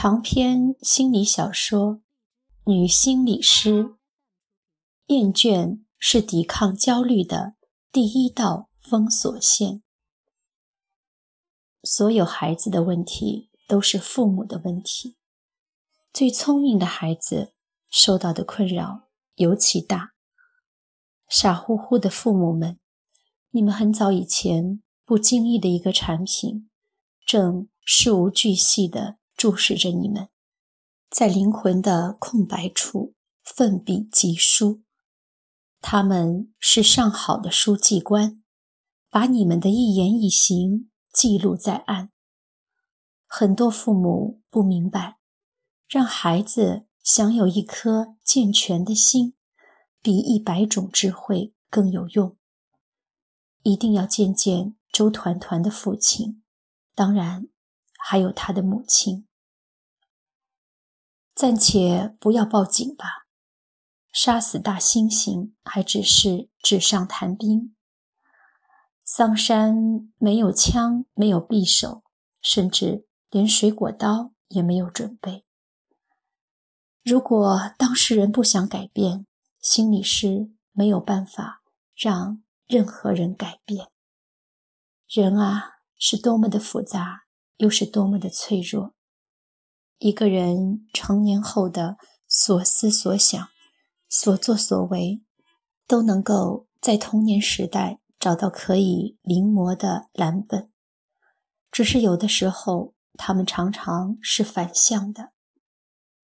长篇心理小说《女心理师》，厌倦是抵抗焦虑的第一道封锁线。所有孩子的问题都是父母的问题。最聪明的孩子受到的困扰尤其大。傻乎乎的父母们，你们很早以前不经意的一个产品，正事无巨细的。注视着你们，在灵魂的空白处奋笔疾书。他们是上好的书记官，把你们的一言一行记录在案。很多父母不明白，让孩子享有一颗健全的心，比一百种智慧更有用。一定要见见周团团的父亲，当然还有他的母亲。暂且不要报警吧，杀死大猩猩还只是纸上谈兵。桑山没有枪，没有匕首，甚至连水果刀也没有准备。如果当事人不想改变，心理师没有办法让任何人改变。人啊，是多么的复杂，又是多么的脆弱。一个人成年后的所思所想、所作所为，都能够在童年时代找到可以临摹的蓝本。只是有的时候，他们常常是反向的。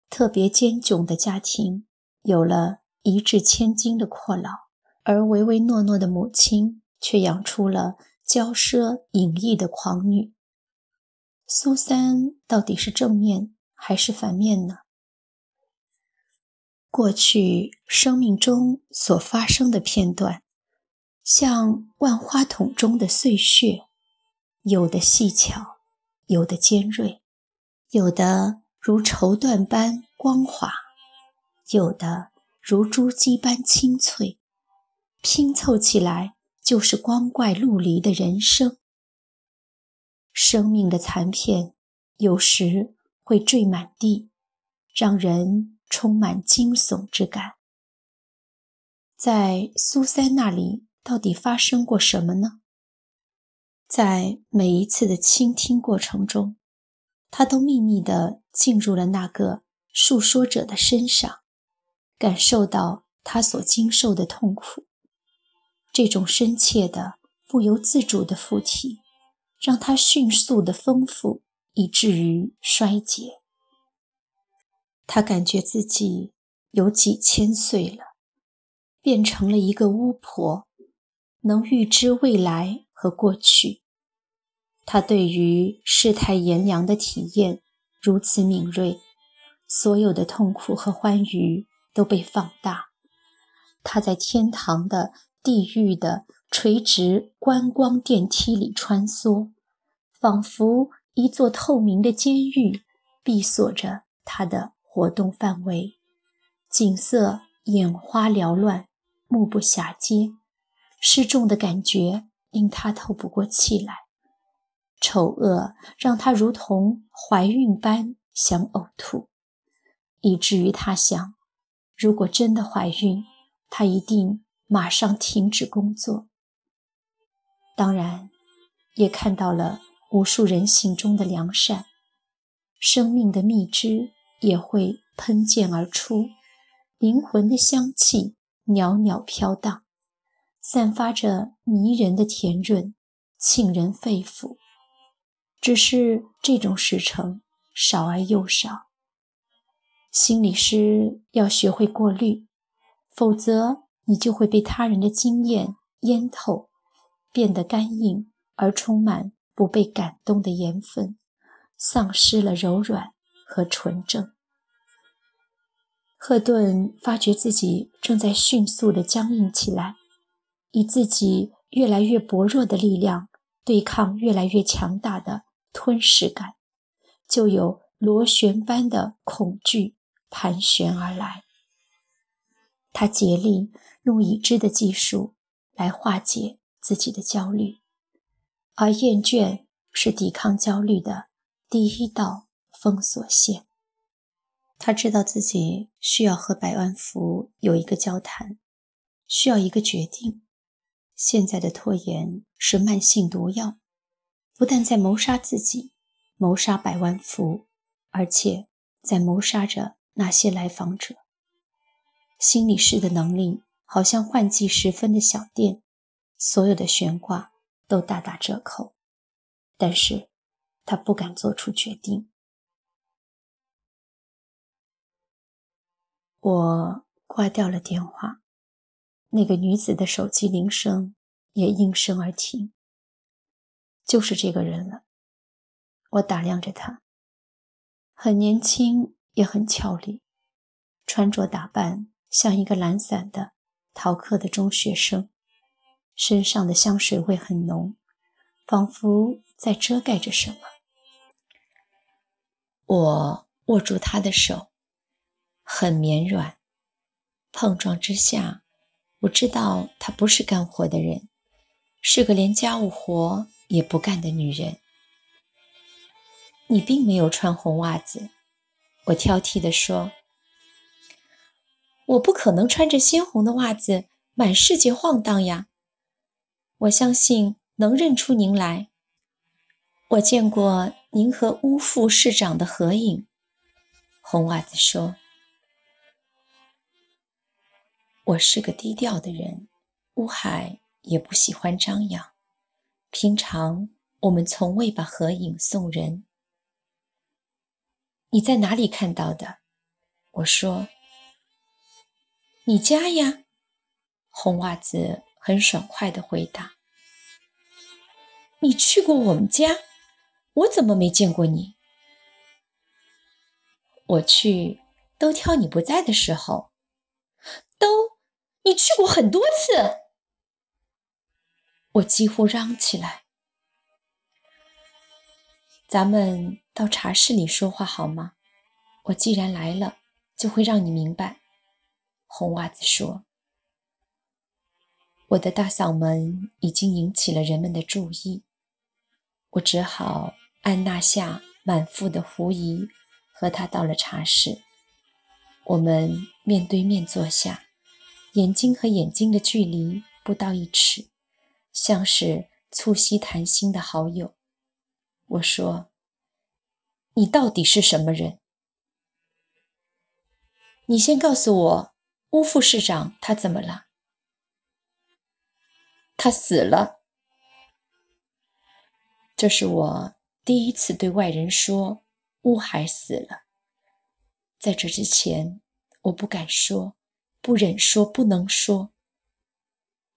特别坚窘的家庭，有了一掷千金的阔老，而唯唯诺诺的母亲却养出了骄奢淫逸的狂女。苏三到底是正面？还是反面呢？过去生命中所发生的片段，像万花筒中的碎屑，有的细巧，有的尖锐，有的如绸缎般光滑，有的如珠玑般清脆，拼凑起来就是光怪陆离的人生。生命的残片，有时。会坠满地，让人充满惊悚之感。在苏三那里，到底发生过什么呢？在每一次的倾听过程中，他都秘密地进入了那个述说者的身上，感受到他所经受的痛苦。这种深切的、不由自主的附体，让他迅速的丰富。以至于衰竭。他感觉自己有几千岁了，变成了一个巫婆，能预知未来和过去。他对于世态炎凉的体验如此敏锐，所有的痛苦和欢愉都被放大。他在天堂的、地狱的垂直观光电梯里穿梭，仿佛。一座透明的监狱闭锁着他的活动范围，景色眼花缭乱，目不暇接，失重的感觉令他透不过气来，丑恶让他如同怀孕般想呕吐，以至于他想，如果真的怀孕，他一定马上停止工作。当然，也看到了。无数人性中的良善，生命的蜜汁也会喷溅而出，灵魂的香气袅袅飘荡，散发着迷人的甜润，沁人肺腑。只是这种时辰少而又少。心理师要学会过滤，否则你就会被他人的经验淹透，变得干硬而充满。不被感动的盐分，丧失了柔软和纯正。赫顿发觉自己正在迅速地僵硬起来，以自己越来越薄弱的力量对抗越来越强大的吞噬感，就有螺旋般的恐惧盘旋而来。他竭力用已知的技术来化解自己的焦虑。而厌倦是抵抗焦虑的第一道封锁线。他知道自己需要和百万福有一个交谈，需要一个决定。现在的拖延是慢性毒药，不但在谋杀自己，谋杀百万福，而且在谋杀着那些来访者。心理师的能力好像换季时分的小店，所有的悬挂都大打折扣。但是，他不敢做出决定。我挂掉了电话，那个女子的手机铃声也应声而停。就是这个人了。我打量着他，很年轻，也很俏丽，穿着打扮像一个懒散的逃课的中学生，身上的香水味很浓，仿佛……在遮盖着什么？我握住他的手，很绵软。碰撞之下，我知道她不是干活的人，是个连家务活也不干的女人。你并没有穿红袜子，我挑剔地说：“我不可能穿着鲜红的袜子满世界晃荡呀。”我相信能认出您来。我见过您和乌副市长的合影，红袜子说：“我是个低调的人，乌海也不喜欢张扬。平常我们从未把合影送人。你在哪里看到的？”我说：“你家呀。”红袜子很爽快地回答：“你去过我们家？”我怎么没见过你？我去都挑你不在的时候，都你去过很多次，我几乎嚷起来。咱们到茶室里说话好吗？我既然来了，就会让你明白。红袜子说：“我的大嗓门已经引起了人们的注意，我只好。”按捺下满腹的狐疑，和他到了茶室。我们面对面坐下，眼睛和眼睛的距离不到一尺，像是促膝谈心的好友。我说：“你到底是什么人？你先告诉我，乌副市长他怎么了？他死了。这是我。”第一次对外人说乌海死了，在这之前，我不敢说，不忍说，不能说。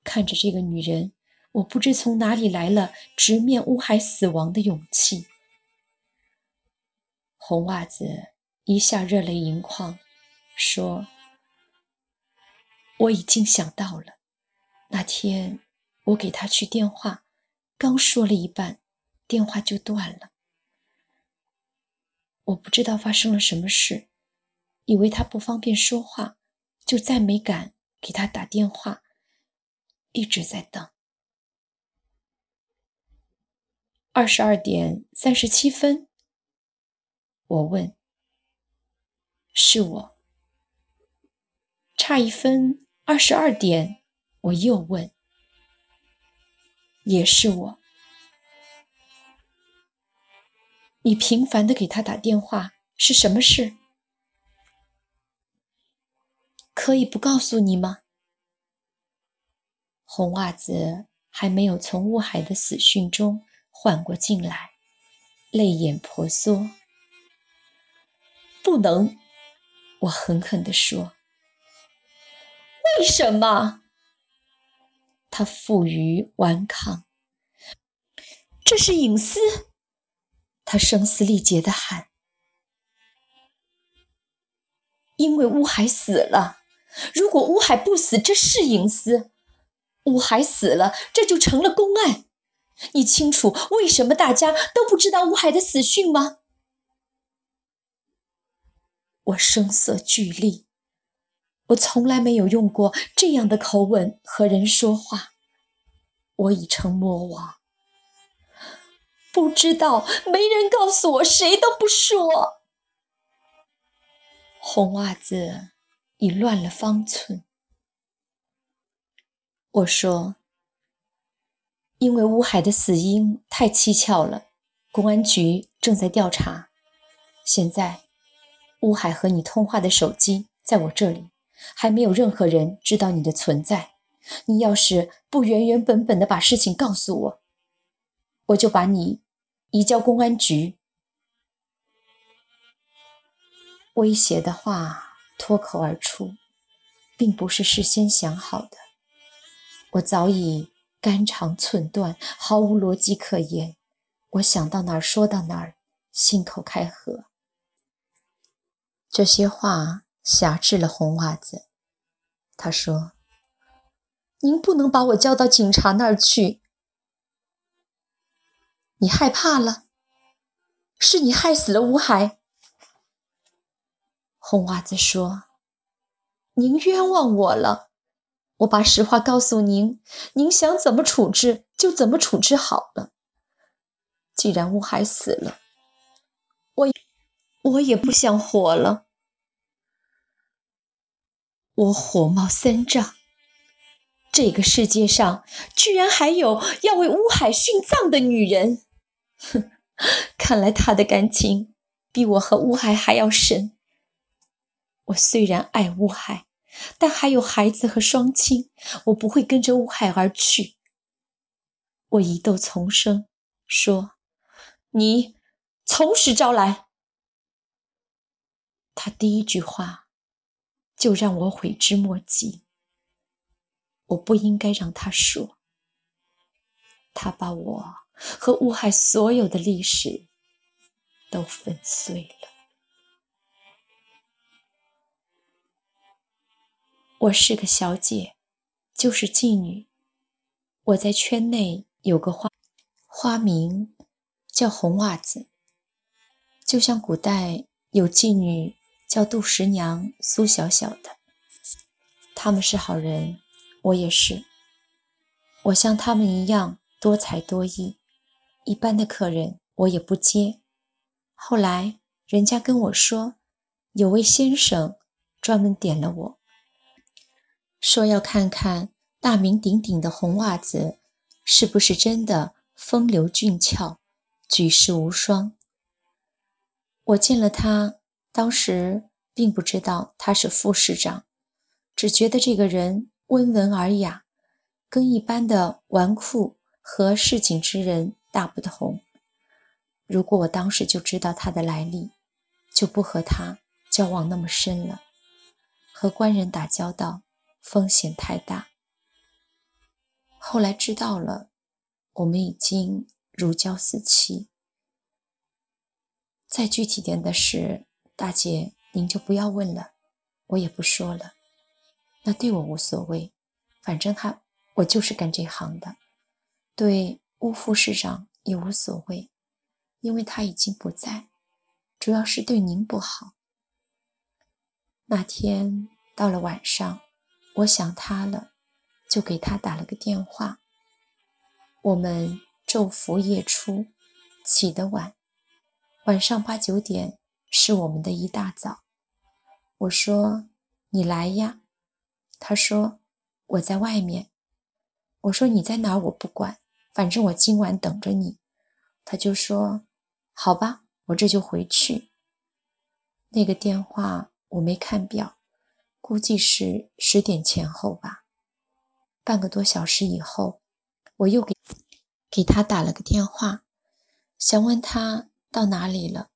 看着这个女人，我不知从哪里来了直面乌海死亡的勇气。红袜子一下热泪盈眶，说：“我已经想到了，那天我给他去电话，刚说了一半。”电话就断了，我不知道发生了什么事，以为他不方便说话，就再没敢给他打电话，一直在等。二十二点三十七分，我问：“是我？”差一分，二十二点，我又问：“也是我？”你频繁的给他打电话是什么事？可以不告诉你吗？红袜子还没有从乌海的死讯中缓过劲来，泪眼婆娑。不能，我狠狠地说。为什么？他负隅顽抗。这是隐私。他声嘶力竭地喊：“因为乌海死了。如果乌海不死，这是隐私；乌海死了，这就成了公案。你清楚为什么大家都不知道乌海的死讯吗？”我声色俱厉，我从来没有用过这样的口吻和人说话。我已成魔王。不知道，没人告诉我，谁都不说。红袜子已乱了方寸。我说：“因为乌海的死因太蹊跷了，公安局正在调查。现在，乌海和你通话的手机在我这里，还没有任何人知道你的存在。你要是不原原本本的把事情告诉我，我就把你移交公安局。”威胁的话脱口而出，并不是事先想好的。我早已肝肠寸断，毫无逻辑可言。我想到哪儿说到哪儿，信口开河。这些话挟制了红袜子。他说：“您不能把我交到警察那儿去。你害怕了？是你害死了吴海。”红袜子说：“您冤枉我了。”我把实话告诉您，您想怎么处置就怎么处置好了。既然乌海死了，我我也不想活了。我火冒三丈，这个世界上居然还有要为乌海殉葬的女人！哼，看来他的感情比我和乌海还要深。我虽然爱乌海。但还有孩子和双亲，我不会跟着乌海而去。我疑窦丛生，说：“你从实招来。”他第一句话就让我悔之莫及。我不应该让他说。他把我和乌海所有的历史都粉碎了。我是个小姐，就是妓女。我在圈内有个花花名叫红袜子，就像古代有妓女叫杜十娘、苏小小的。他们是好人，我也是。我像他们一样多才多艺，一般的客人我也不接。后来人家跟我说，有位先生专门点了我。说要看看大名鼎鼎的红袜子是不是真的风流俊俏、举世无双。我见了他，当时并不知道他是副市长，只觉得这个人温文尔雅，跟一般的纨绔和市井之人大不同。如果我当时就知道他的来历，就不和他交往那么深了。和官人打交道。风险太大。后来知道了，我们已经如胶似漆。再具体点的事，大姐您就不要问了，我也不说了。那对我无所谓，反正他我就是干这行的。对乌副市长也无所谓，因为他已经不在。主要是对您不好。那天到了晚上。我想他了，就给他打了个电话。我们昼伏夜出，起得晚，晚上八九点是我们的一大早。我说：“你来呀。”他说：“我在外面。”我说：“你在哪儿？我不管，反正我今晚等着你。”他就说：“好吧，我这就回去。”那个电话我没看表。估计是十点前后吧。半个多小时以后，我又给给他打了个电话，想问他到哪里了。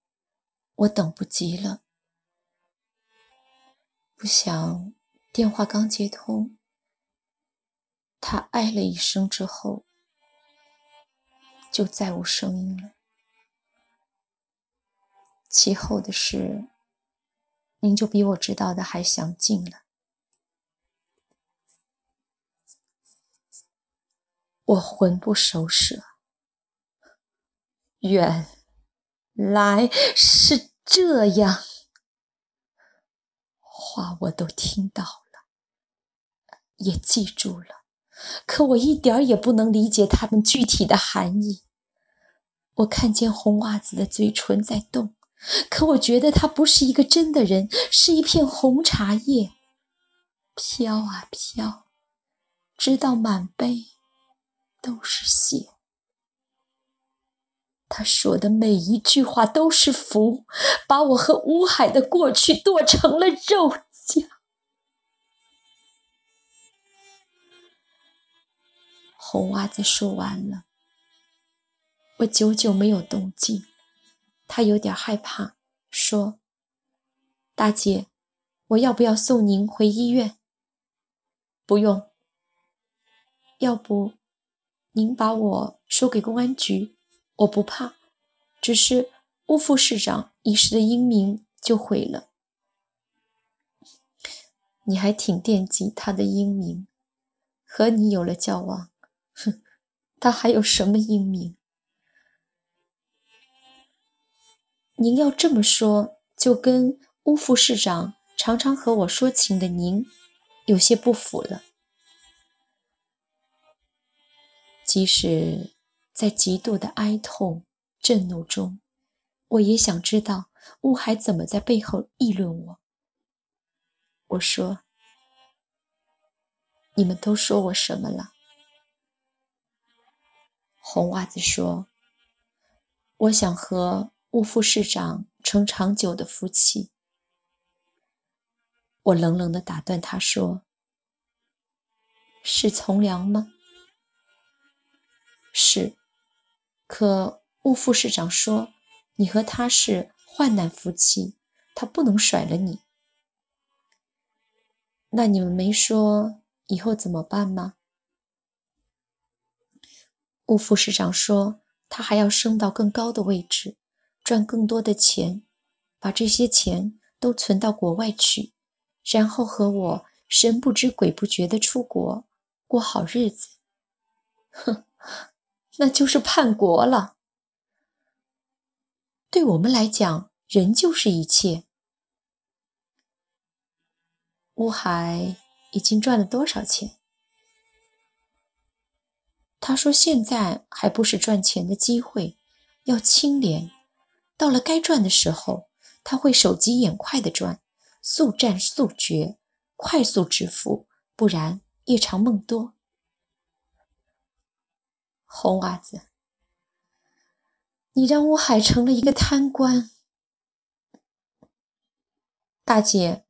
我等不及了，不想电话刚接通，他哎了一声之后，就再无声音了。其后的事。您就比我知道的还详尽了。我魂不守舍，原来是这样，话我都听到了，也记住了，可我一点儿也不能理解它们具体的含义。我看见红袜子的嘴唇在动。可我觉得他不是一个真的人，是一片红茶叶，飘啊飘，直到满杯都是血。他说的每一句话都是符，把我和乌海的过去剁成了肉红袜子说完了，我久久没有动静。他有点害怕，说：“大姐，我要不要送您回医院？”“不用。”“要不，您把我说给公安局，我不怕。只是乌副市长一时的英名就毁了。”“你还挺惦记他的英名，和你有了交往，哼，他还有什么英名？”您要这么说，就跟乌副市长常常和我说情的您有些不符了。即使在极度的哀痛、震怒中，我也想知道乌海怎么在背后议论我。我说：“你们都说我什么了？”红袜子说：“我想和。”吴副市长成长久的夫妻，我冷冷的打断他说：“是从良吗？”“是。”可吴副市长说：“你和他是患难夫妻，他不能甩了你。”那你们没说以后怎么办吗？乌副市长说：“他还要升到更高的位置。”赚更多的钱，把这些钱都存到国外去，然后和我神不知鬼不觉的出国过好日子。哼，那就是叛国了。对我们来讲，人就是一切。乌海已经赚了多少钱？他说：“现在还不是赚钱的机会，要清廉。”到了该赚的时候，他会手疾眼快的赚，速战速决，快速致富，不然夜长梦多。红娃子，你让乌海成了一个贪官。大姐，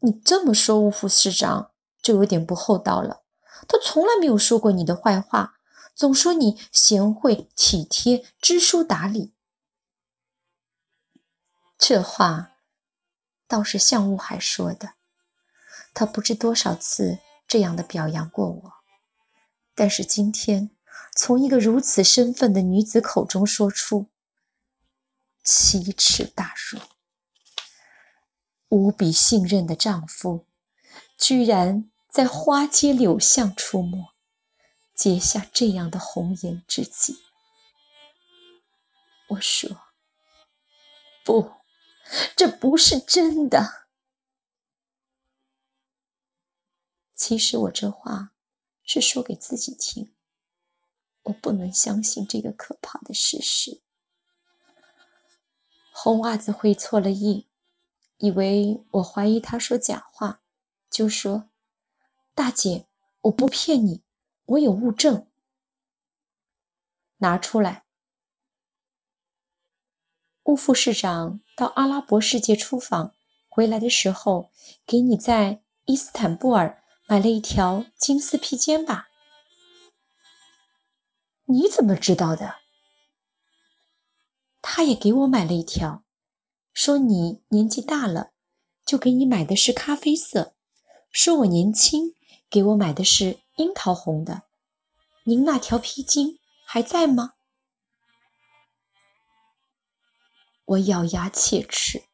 你这么说乌副市长就有点不厚道了。他从来没有说过你的坏话，总说你贤惠体贴、知书达理。这话倒是向雾海说的，他不知多少次这样的表扬过我，但是今天从一个如此身份的女子口中说出，奇耻大辱。无比信任的丈夫，居然在花街柳巷出没，结下这样的红颜知己。我说不。这不是真的。其实我这话是说给自己听。我不能相信这个可怕的事实。红袜子会错了意，以为我怀疑他说假话，就说：“大姐，我不骗你，我有物证，拿出来。”乌副市长到阿拉伯世界出访回来的时候，给你在伊斯坦布尔买了一条金丝披肩吧？你怎么知道的？他也给我买了一条，说你年纪大了，就给你买的是咖啡色；说我年轻，给我买的是樱桃红的。您那条披巾还在吗？我咬牙切齿，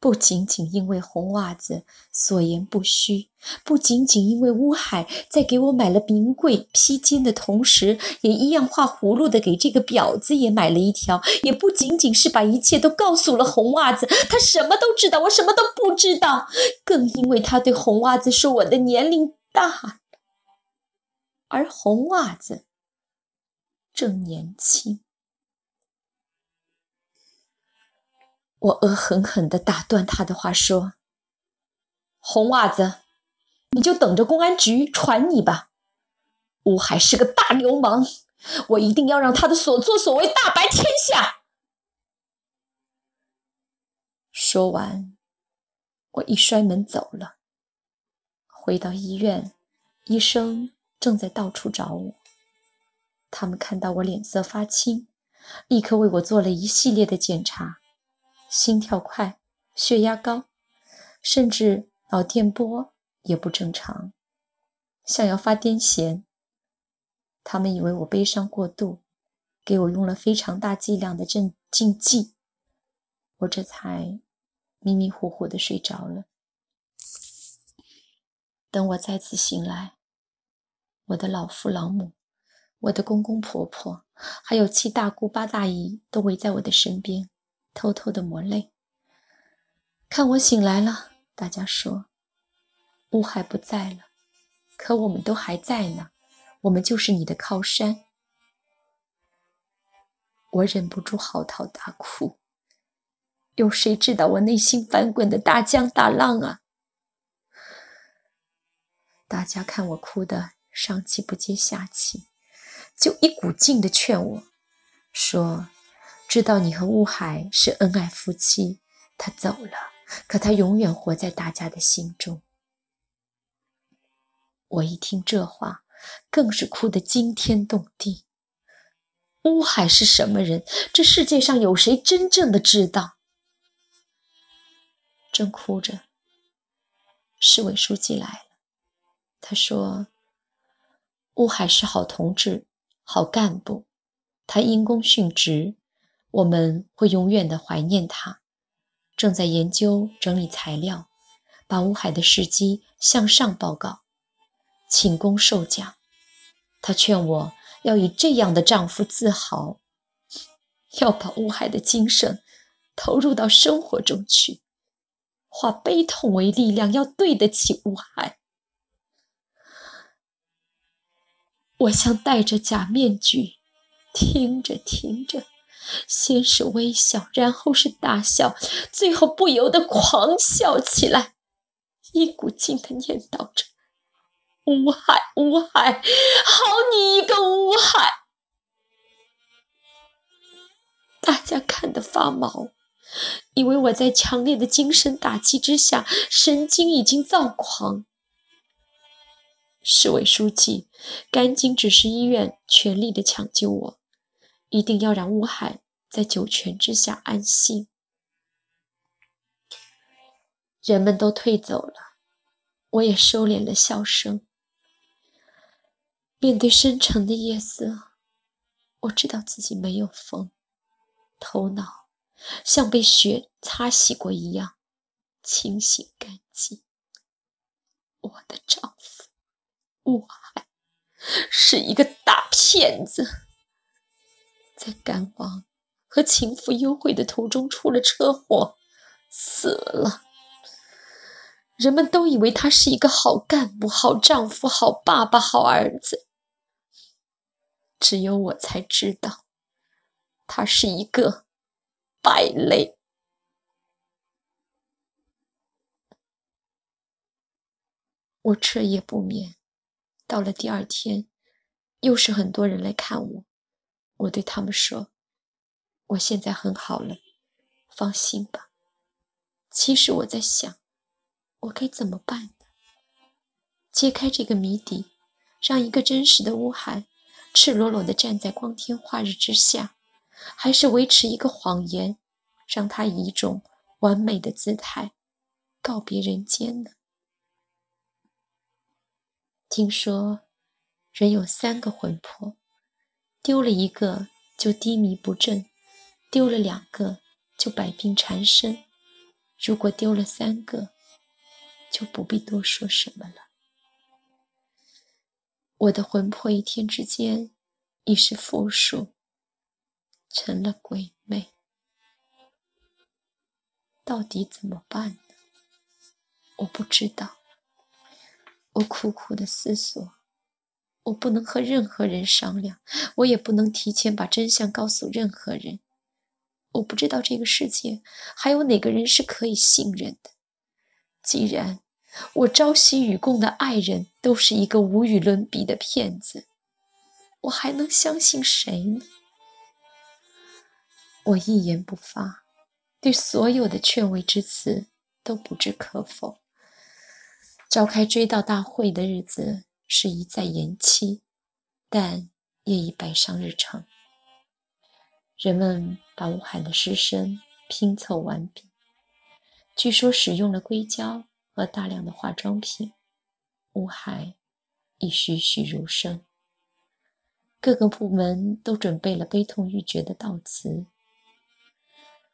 不仅仅因为红袜子所言不虚，不仅仅因为乌海在给我买了名贵披肩的同时，也一样画葫芦的给这个婊子也买了一条，也不仅仅是把一切都告诉了红袜子，他什么都知道，我什么都不知道，更因为他对红袜子说我的年龄大，而红袜子正年轻。我恶狠狠地打断他的话，说：“红袜子，你就等着公安局传你吧。乌海是个大流氓，我一定要让他的所作所为大白天下。”说完，我一摔门走了。回到医院，医生正在到处找我。他们看到我脸色发青，立刻为我做了一系列的检查。心跳快，血压高，甚至脑电波也不正常，像要发癫痫。他们以为我悲伤过度，给我用了非常大剂量的镇静剂，我这才迷迷糊糊的睡着了。等我再次醒来，我的老父老母、我的公公婆婆，还有七大姑八大姨都围在我的身边。偷偷的抹泪，看我醒来了。大家说，乌海不在了，可我们都还在呢。我们就是你的靠山。我忍不住嚎啕大哭。有谁知道我内心翻滚的大江大浪啊？大家看我哭的上气不接下气，就一股劲的劝我说。知道你和乌海是恩爱夫妻，他走了，可他永远活在大家的心中。我一听这话，更是哭得惊天动地。乌海是什么人？这世界上有谁真正的知道？正哭着，市委书记来了。他说：“乌海是好同志，好干部，他因公殉职。”我们会永远的怀念他。正在研究整理材料，把乌海的事迹向上报告，请功受奖。他劝我要以这样的丈夫自豪，要把乌海的精神投入到生活中去，化悲痛为力量，要对得起乌海。我像戴着假面具，听着听着。先是微笑，然后是大笑，最后不由得狂笑起来，一股劲的念叨着：“乌海，乌海，好你一个乌海！”大家看得发毛，以为我在强烈的精神打击之下，神经已经躁狂。市委书记赶紧指示医院全力的抢救我。一定要让乌海在九泉之下安息。人们都退走了，我也收敛了笑声。面对深沉的夜色，我知道自己没有疯，头脑像被血擦洗过一样清醒干净。我的丈夫我是一个大骗子。在赶往和情妇幽会的途中出了车祸，死了。人们都以为他是一个好干部、好丈夫、好爸爸、好儿子，只有我才知道，他是一个败类。我彻夜不眠，到了第二天，又是很多人来看我。我对他们说：“我现在很好了，放心吧。”其实我在想，我该怎么办呢？揭开这个谜底，让一个真实的乌海赤裸裸地站在光天化日之下，还是维持一个谎言，让他以一种完美的姿态告别人间呢？听说人有三个魂魄。丢了一个就低迷不振，丢了两个就百病缠身，如果丢了三个，就不必多说什么了。我的魂魄一天之间已是负数，成了鬼魅，到底怎么办呢？我不知道。我苦苦的思索。我不能和任何人商量，我也不能提前把真相告诉任何人。我不知道这个世界还有哪个人是可以信任的。既然我朝夕与共的爱人都是一个无与伦比的骗子，我还能相信谁呢？我一言不发，对所有的劝慰之词都不置可否。召开追悼大会的日子是一再延期，但也已摆上日程。人们把吴海的尸身拼凑完毕，据说使用了硅胶和大量的化妆品。吴海已栩栩如生。各个部门都准备了悲痛欲绝的悼词。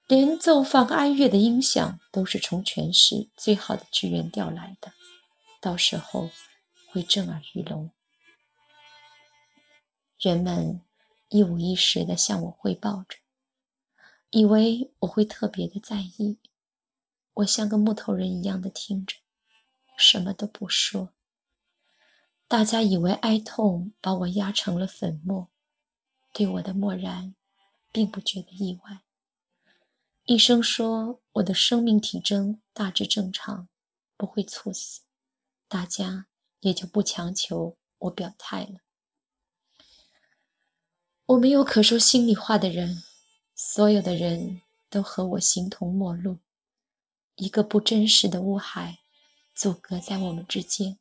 连奏放哀乐的音响都是从全市最好的剧院调来的，到时候会震耳欲聋。人们一五一十地向我汇报着，以为我会特别的在意。我像个木头人一样的听着，什么都不说。大家以为哀痛把我压成了粉末，对我的漠然，并不觉得意外。医生说我的生命体征大致正常，不会猝死，大家也就不强求我表态了。我没有可说心里话的人，所有的人都和我形同陌路，一个不真实的乌海阻隔在我们之间。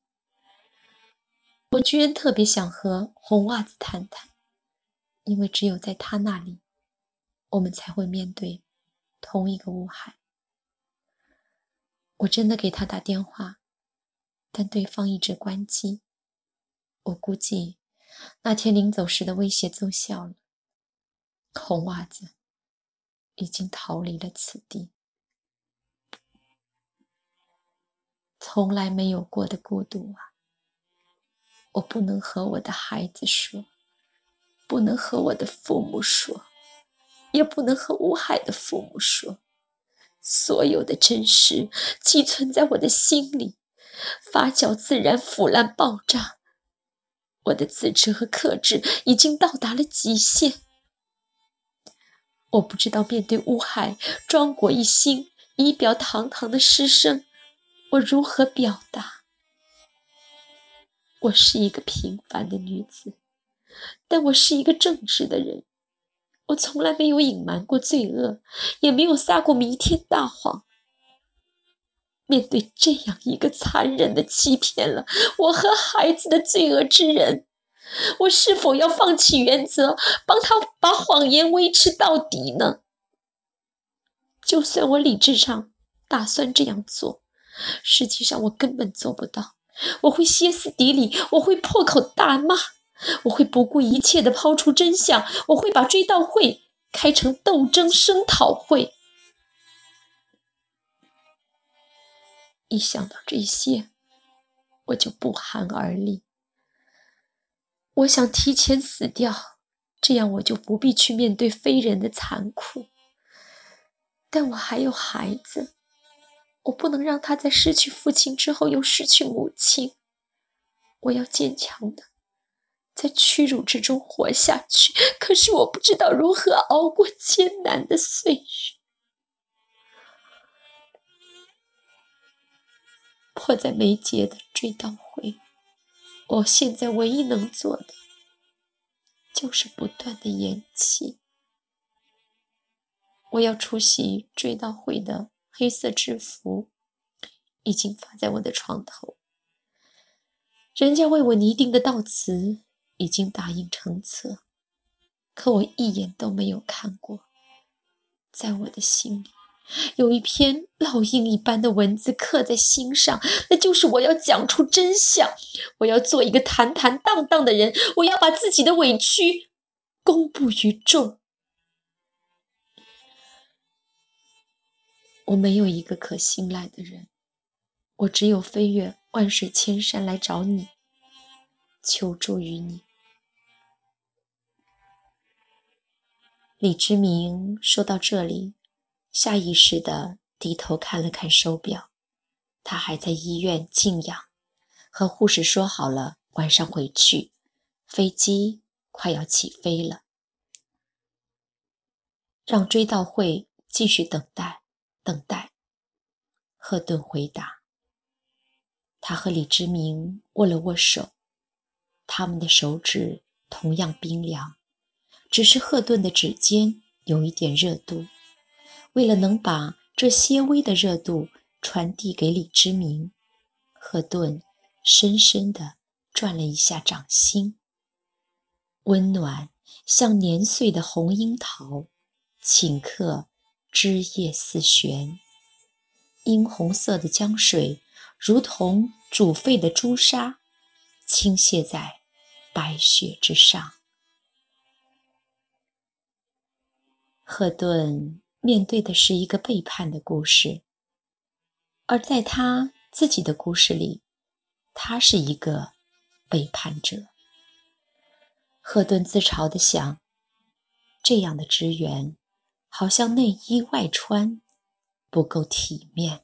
我居然特别想和红袜子谈谈，因为只有在他那里，我们才会面对。同一个乌海，我真的给他打电话，但对方一直关机。我估计那天临走时的威胁奏效了。红袜子已经逃离了此地，从来没有过的孤独啊！我不能和我的孩子说，不能和我的父母说。也不能和吴海的父母说，所有的真实寄存在我的心里，发酵、自然、腐烂、爆炸。我的自制和克制已经到达了极限。我不知道面对乌海庄国一心、仪表堂堂的师生，我如何表达。我是一个平凡的女子，但我是一个正直的人。我从来没有隐瞒过罪恶，也没有撒过弥天大谎。面对这样一个残忍的欺骗了我和孩子的罪恶之人，我是否要放弃原则，帮他把谎言维持到底呢？就算我理智上打算这样做，实际上我根本做不到。我会歇斯底里，我会破口大骂。我会不顾一切地抛出真相，我会把追悼会开成斗争声讨会。一想到这些，我就不寒而栗。我想提前死掉，这样我就不必去面对非人的残酷。但我还有孩子，我不能让他在失去父亲之后又失去母亲。我要坚强的。在屈辱之中活下去，可是我不知道如何熬过艰难的岁月。迫在眉睫的追悼会，我现在唯一能做的就是不断的延期。我要出席追悼会的黑色制服已经发在我的床头，人家为我拟定的悼词。已经打印成册，可我一眼都没有看过。在我的心里，有一篇烙印一般的文字刻在心上，那就是我要讲出真相，我要做一个坦坦荡荡的人，我要把自己的委屈公布于众。我没有一个可信赖的人，我只有飞越万水千山来找你，求助于你。李之明说到这里，下意识地低头看了看手表，他还在医院静养，和护士说好了晚上回去，飞机快要起飞了。让追悼会继续等待，等待。赫顿回答。他和李之明握了握手，他们的手指同样冰凉，只是赫顿的指尖有一点热度。为了能把这些微的热度传递给李之明，赫顿深深地转了一下掌心，温暖像年岁的红樱桃，顷刻枝叶似悬。殷红色的江水，如同煮沸的朱砂，倾泻在白雪之上。赫顿面对的是一个背叛的故事，而在他自己的故事里，他是一个背叛者。赫顿自嘲地想：这样的支援，好像内衣外穿。不够体面。